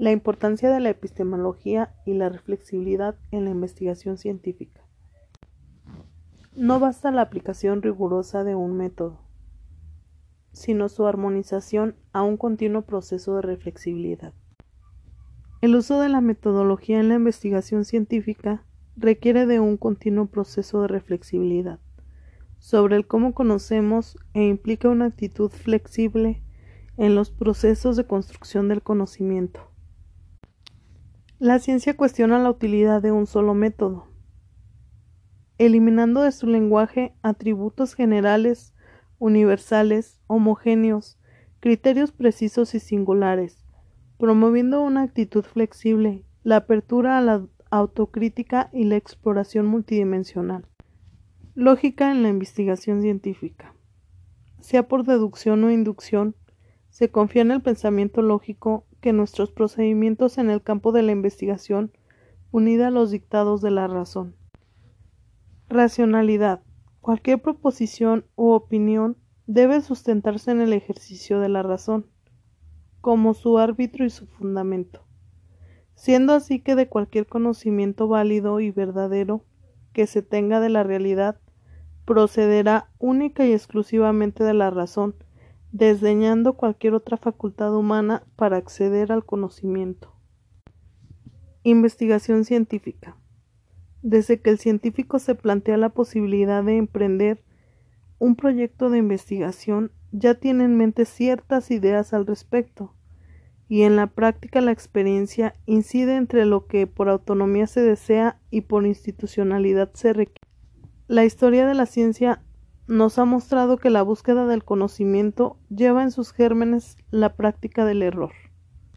La importancia de la epistemología y la reflexibilidad en la investigación científica. No basta la aplicación rigurosa de un método, sino su armonización a un continuo proceso de reflexibilidad. El uso de la metodología en la investigación científica requiere de un continuo proceso de reflexibilidad sobre el cómo conocemos e implica una actitud flexible en los procesos de construcción del conocimiento. La ciencia cuestiona la utilidad de un solo método, eliminando de su lenguaje atributos generales, universales, homogéneos, criterios precisos y singulares, promoviendo una actitud flexible, la apertura a la autocrítica y la exploración multidimensional. Lógica en la investigación científica. Sea por deducción o inducción, se confía en el pensamiento lógico que nuestros procedimientos en el campo de la investigación, unida a los dictados de la razón. Racionalidad. Cualquier proposición u opinión debe sustentarse en el ejercicio de la razón, como su árbitro y su fundamento, siendo así que de cualquier conocimiento válido y verdadero que se tenga de la realidad procederá única y exclusivamente de la razón, desdeñando cualquier otra facultad humana para acceder al conocimiento. Investigación científica. Desde que el científico se plantea la posibilidad de emprender un proyecto de investigación, ya tiene en mente ciertas ideas al respecto, y en la práctica la experiencia incide entre lo que por autonomía se desea y por institucionalidad se requiere. La historia de la ciencia nos ha mostrado que la búsqueda del conocimiento lleva en sus gérmenes la práctica del error.